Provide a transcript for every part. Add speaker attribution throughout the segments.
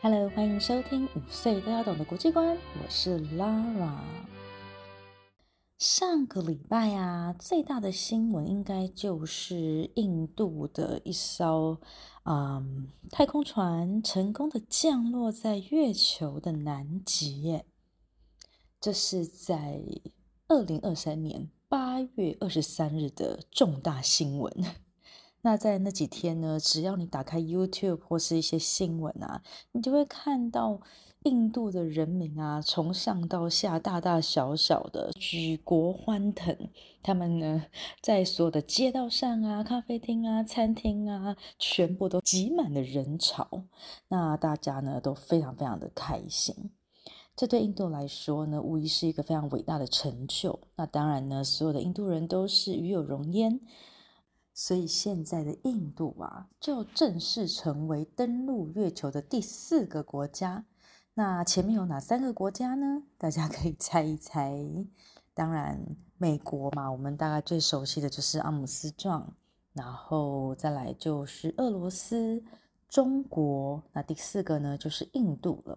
Speaker 1: Hello，欢迎收听五岁都要懂的国际观，我是 Lara。上个礼拜啊，最大的新闻应该就是印度的一艘嗯太空船成功的降落在月球的南极耶。这是在二零二三年八月二十三日的重大新闻。那在那几天呢，只要你打开 YouTube 或是一些新闻啊，你就会看到印度的人民啊，从上到下，大大小小的举国欢腾。他们呢，在所有的街道上啊、咖啡厅啊、餐厅啊，全部都挤满了人潮。那大家呢，都非常非常的开心。这对印度来说呢，无疑是一个非常伟大的成就。那当然呢，所有的印度人都是与有荣焉。所以现在的印度啊，就正式成为登陆月球的第四个国家。那前面有哪三个国家呢？大家可以猜一猜。当然，美国嘛，我们大概最熟悉的就是阿姆斯壮，然后再来就是俄罗斯、中国。那第四个呢，就是印度了。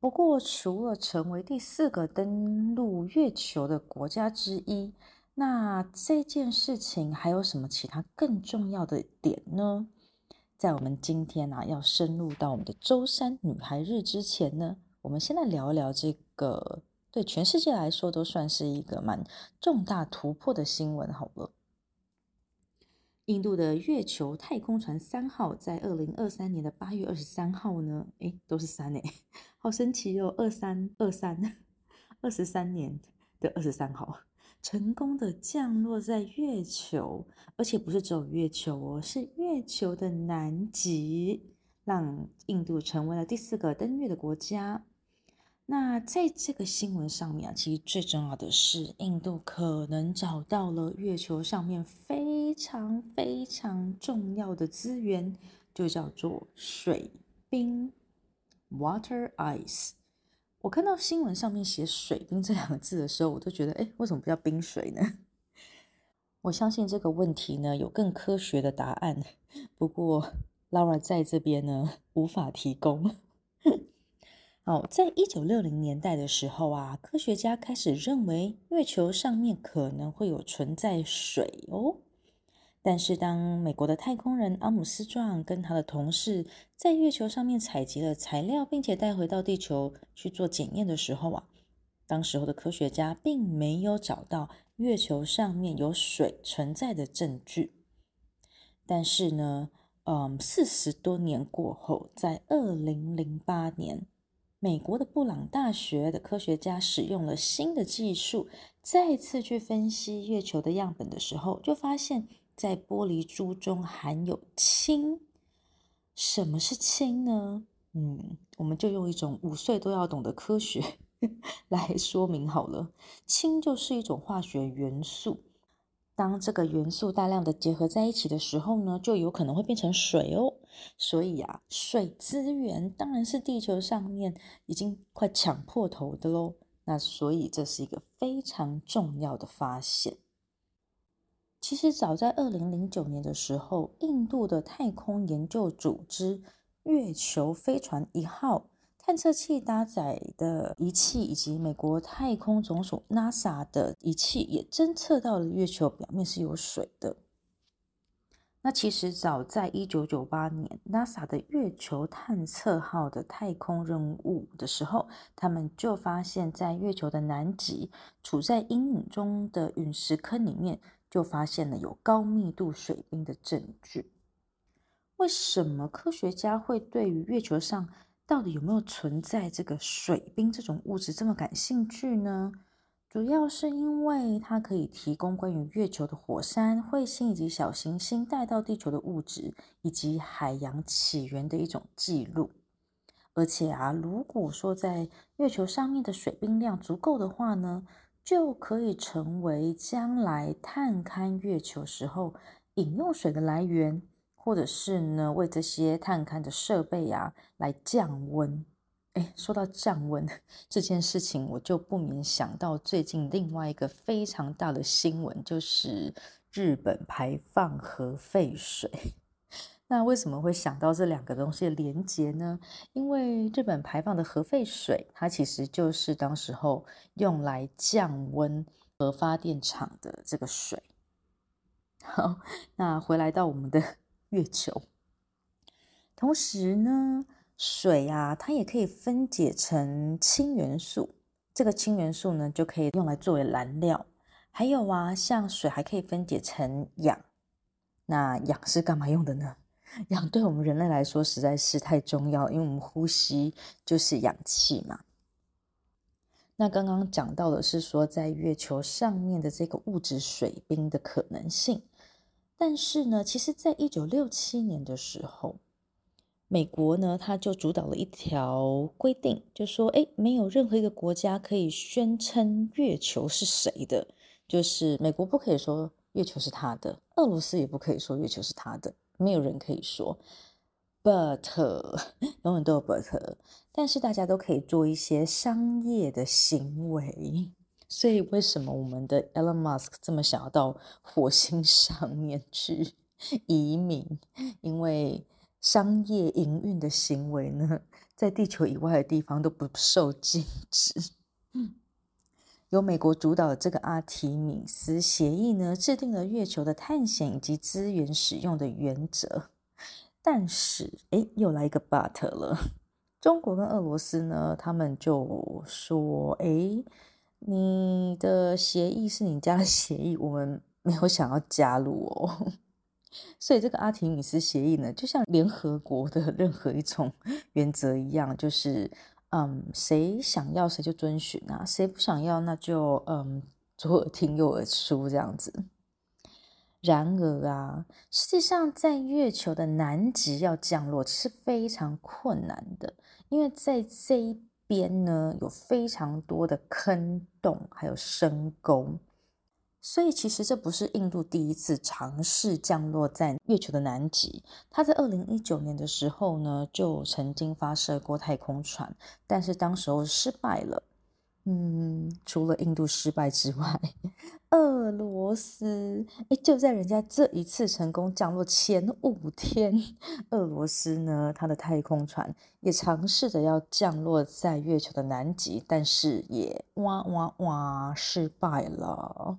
Speaker 1: 不过，除了成为第四个登陆月球的国家之一，那这件事情还有什么其他更重要的点呢？在我们今天啊要深入到我们的舟山女孩日之前呢，我们先来聊一聊这个对全世界来说都算是一个蛮重大突破的新闻好了。印度的月球太空船三号在二零二三年的八月二十三号呢，诶，都是三诶，好神奇哦，二三二三二十三年的二十三号。成功的降落在月球，而且不是只有月球哦，是月球的南极，让印度成为了第四个登月的国家。那在这个新闻上面啊，其实最重要的是，印度可能找到了月球上面非常非常重要的资源，就叫做水冰 （water ice）。我看到新闻上面写“水冰”这两个字的时候，我都觉得，哎，为什么不叫冰水呢？我相信这个问题呢有更科学的答案，不过 Laura 在这边呢无法提供。哦，在一九六零年代的时候啊，科学家开始认为月球上面可能会有存在水哦。但是，当美国的太空人阿姆斯壮跟他的同事在月球上面采集了材料，并且带回到地球去做检验的时候啊，当时候的科学家并没有找到月球上面有水存在的证据。但是呢，嗯，四十多年过后，在二零零八年，美国的布朗大学的科学家使用了新的技术，再次去分析月球的样本的时候，就发现。在玻璃珠中含有氢。什么是氢呢？嗯，我们就用一种五岁都要懂的科学 来说明好了。氢就是一种化学元素，当这个元素大量的结合在一起的时候呢，就有可能会变成水哦。所以啊，水资源当然是地球上面已经快抢破头的喽。那所以这是一个非常重要的发现。其实早在二零零九年的时候，印度的太空研究组织月球飞船一号探测器搭载的仪器，以及美国太空总署 NASA 的仪器，也侦测到了月球表面是有水的。那其实早在一九九八年，NASA 的月球探测号的太空任务的时候，他们就发现，在月球的南极，处在阴影中的陨石坑里面。就发现了有高密度水冰的证据。为什么科学家会对于月球上到底有没有存在这个水冰这种物质这么感兴趣呢？主要是因为它可以提供关于月球的火山、彗星以及小行星带到地球的物质，以及海洋起源的一种记录。而且啊，如果说在月球上面的水冰量足够的话呢，就可以成为将来探勘月球时候饮用水的来源，或者是呢，为这些探勘的设备啊来降温。哎，说到降温 这件事情，我就不免想到最近另外一个非常大的新闻，就是日本排放核废水。那为什么会想到这两个东西的连结呢？因为日本排放的核废水，它其实就是当时候用来降温核发电厂的这个水。好，那回来到我们的月球，同时呢，水啊，它也可以分解成氢元素，这个氢元素呢，就可以用来作为燃料。还有啊，像水还可以分解成氧，那氧是干嘛用的呢？氧对我们人类来说实在是太重要，因为我们呼吸就是氧气嘛。那刚刚讲到的是说，在月球上面的这个物质水冰的可能性，但是呢，其实在一九六七年的时候，美国呢，他就主导了一条规定，就说，哎，没有任何一个国家可以宣称月球是谁的，就是美国不可以说月球是他的，俄罗斯也不可以说月球是他的。没有人可以说，but 永远都有 but，但是大家都可以做一些商业的行为。所以为什么我们的 Elon Musk 这么想要到火星上面去 移民？因为商业营运的行为呢，在地球以外的地方都不受禁止。由美国主导的这个阿提米斯协议呢，制定了月球的探险以及资源使用的原则。但是，哎，又来一个 but 了。中国跟俄罗斯呢，他们就说：“哎，你的协议是你家的协议，我们没有想要加入哦。”所以，这个阿提米斯协议呢，就像联合国的任何一种 原则一样，就是。嗯，谁想要谁就遵循啊，谁不想要那就嗯左耳听右耳出这样子。然而啊，实际上在月球的南极要降落是非常困难的，因为在这一边呢有非常多的坑洞还有深沟。所以，其实这不是印度第一次尝试降落在月球的南极。他在二零一九年的时候呢，就曾经发射过太空船，但是当时候失败了。嗯，除了印度失败之外，俄罗斯诶就在人家这一次成功降落前五天，俄罗斯呢，他的太空船也尝试着要降落在月球的南极，但是也哇哇哇失败了。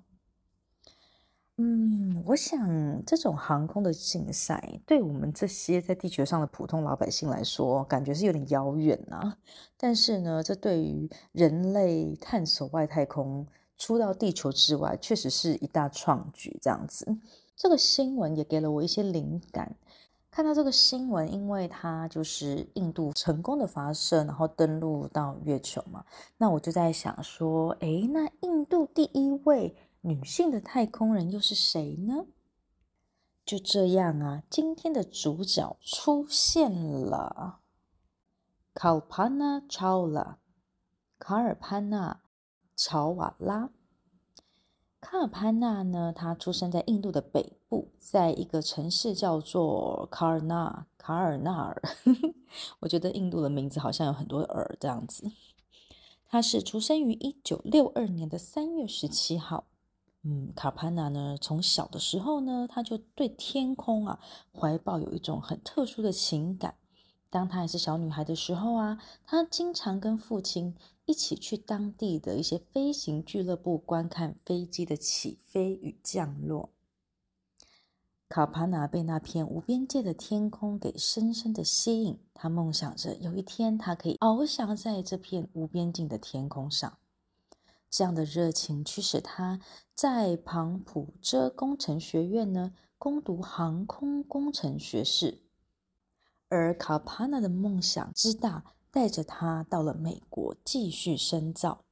Speaker 1: 嗯，我想这种航空的竞赛，对我们这些在地球上的普通老百姓来说，感觉是有点遥远呐。但是呢，这对于人类探索外太空、出到地球之外，确实是一大创举。这样子，这个新闻也给了我一些灵感。看到这个新闻，因为它就是印度成功的发射，然后登陆到月球嘛，那我就在想说，诶，那印度第一位。女性的太空人又是谁呢？就这样啊，今天的主角出现了，Kalpana Chawla，卡尔潘纳·乔瓦拉。卡尔潘纳呢，她出生在印度的北部，在一个城市叫做卡尔纳卡尔纳尔。我觉得印度的名字好像有很多尔这样子。她是出生于一九六二年的三月十七号。嗯，卡潘娜呢，从小的时候呢，她就对天空啊怀抱有一种很特殊的情感。当她还是小女孩的时候啊，她经常跟父亲一起去当地的一些飞行俱乐部观看飞机的起飞与降落。卡潘娜被那片无边界的天空给深深的吸引，她梦想着有一天她可以翱翔在这片无边境的天空上。这样的热情驱使他在庞普遮工程学院呢攻读航空工程学士，而卡帕纳的梦想之大，带着他到了美国继续深造。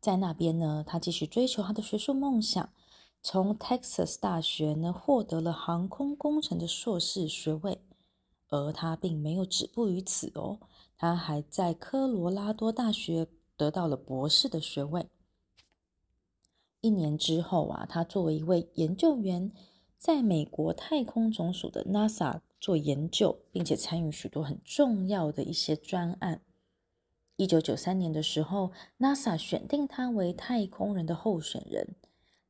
Speaker 1: 在那边呢，他继续追求他的学术梦想，从 Texas 大学呢获得了航空工程的硕士学位。而他并没有止步于此哦，他还在科罗拉多大学得到了博士的学位。一年之后啊，他作为一位研究员，在美国太空总署的 NASA 做研究，并且参与许多很重要的一些专案。一九九三年的时候，NASA 选定他为太空人的候选人。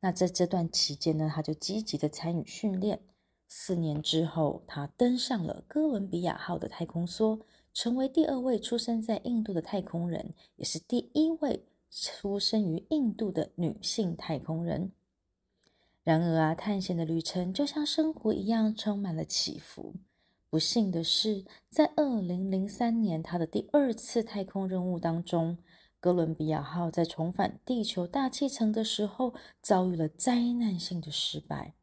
Speaker 1: 那在这段期间呢，他就积极的参与训练。四年之后，他登上了哥伦比亚号的太空梭，成为第二位出生在印度的太空人，也是第一位出生于印度的女性太空人。然而啊，探险的旅程就像生活一样，充满了起伏。不幸的是，在二零零三年，他的第二次太空任务当中，哥伦比亚号在重返地球大气层的时候，遭遇了灾难性的失败。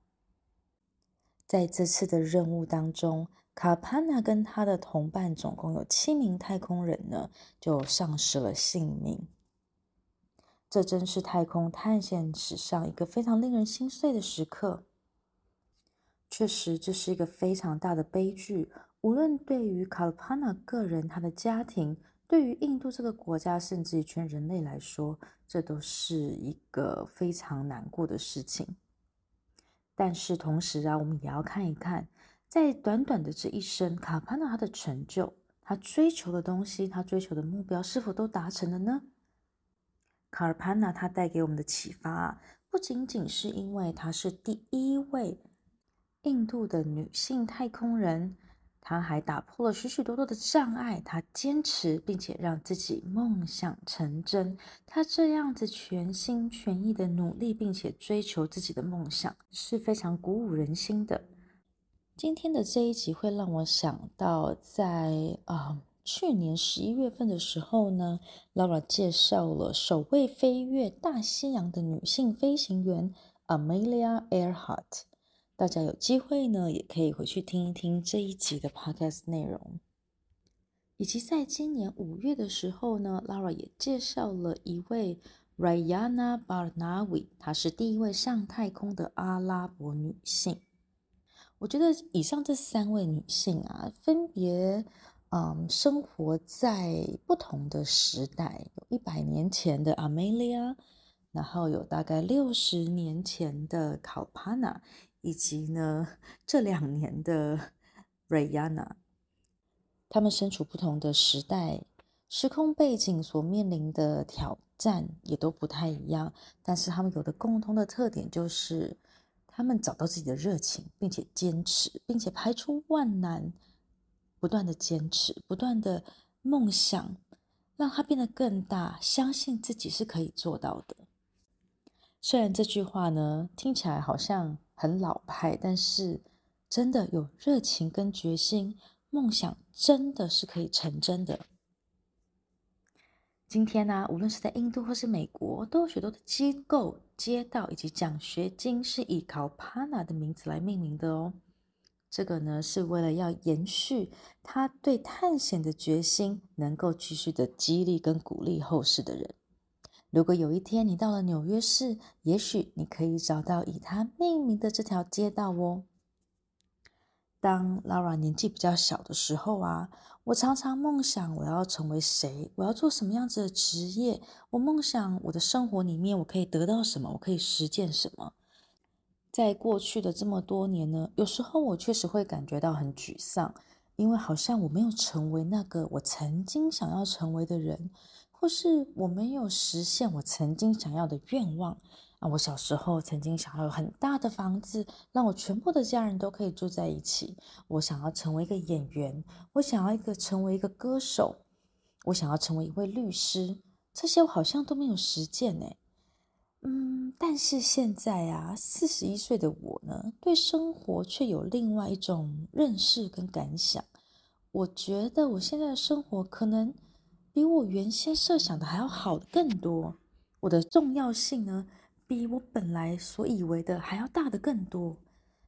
Speaker 1: 在这次的任务当中，卡帕纳跟他的同伴总共有七名太空人呢，就丧失了性命。这真是太空探险史上一个非常令人心碎的时刻。确实，这是一个非常大的悲剧。无论对于卡帕纳个人、他的家庭，对于印度这个国家，甚至于全人类来说，这都是一个非常难过的事情。但是同时啊，我们也要看一看，在短短的这一生，卡帕纳他的成就、他追求的东西、他追求的目标，是否都达成了呢？卡尔帕纳他带给我们的启发，不仅仅是因为她是第一位。印度的女性太空人，她还打破了许许多多的障碍。她坚持，并且让自己梦想成真。她这样子全心全意的努力，并且追求自己的梦想，是非常鼓舞人心的。今天的这一集会让我想到在，啊去年十一月份的时候呢，Laura 介绍了首位飞越大西洋的女性飞行员 Amelia Earhart。大家有机会呢，也可以回去听一听这一集的 podcast 内容，以及在今年五月的时候呢，Lara 也介绍了一位 Rayana Barnawi，她是第一位上太空的阿拉伯女性。我觉得以上这三位女性啊，分别嗯生活在不同的时代，有一百年前的 Amelia，然后有大概六十年前的 Kalpana。以及呢，这两年的 Rayana，他们身处不同的时代、时空背景，所面临的挑战也都不太一样。但是他们有的共同的特点就是，他们找到自己的热情，并且坚持，并且排除万难，不断的坚持，不断的梦想，让它变得更大，相信自己是可以做到的。虽然这句话呢，听起来好像。很老派，但是真的有热情跟决心，梦想真的是可以成真的。今天呢、啊，无论是在印度或是美国，都有许多的机构、街道以及奖学金是以考帕纳的名字来命名的哦。这个呢，是为了要延续他对探险的决心，能够继续的激励跟鼓励后世的人。如果有一天你到了纽约市，也许你可以找到以他命名的这条街道哦。当 Lara 年纪比较小的时候啊，我常常梦想我要成为谁，我要做什么样子的职业。我梦想我的生活里面我可以得到什么，我可以实践什么。在过去的这么多年呢，有时候我确实会感觉到很沮丧，因为好像我没有成为那个我曾经想要成为的人。或是我没有实现我曾经想要的愿望啊！我小时候曾经想要有很大的房子，让我全部的家人都可以住在一起。我想要成为一个演员，我想要一个成为一个歌手，我想要成为一位律师。这些我好像都没有实践呢。嗯，但是现在啊，四十一岁的我呢，对生活却有另外一种认识跟感想。我觉得我现在的生活可能。比我原先设想的还要好更多，我的重要性呢，比我本来所以为的还要大得更多。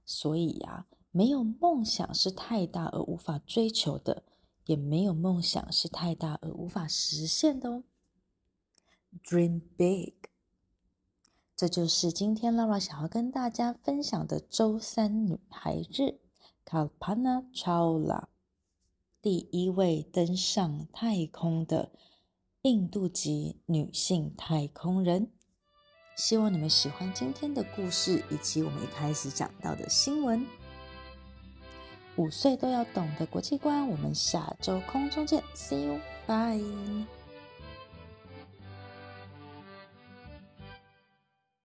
Speaker 1: 所以呀，没有梦想是太大而无法追求的，也没有梦想是太大而无法实现的哦。Dream big，这就是今天 Lara 想要跟大家分享的周三女孩日，Kalpana Chawla。第一位登上太空的印度籍女性太空人，希望你们喜欢今天的故事以及我们一开始讲到的新闻。五岁都要懂的国际观，我们下周空中见，See you，bye。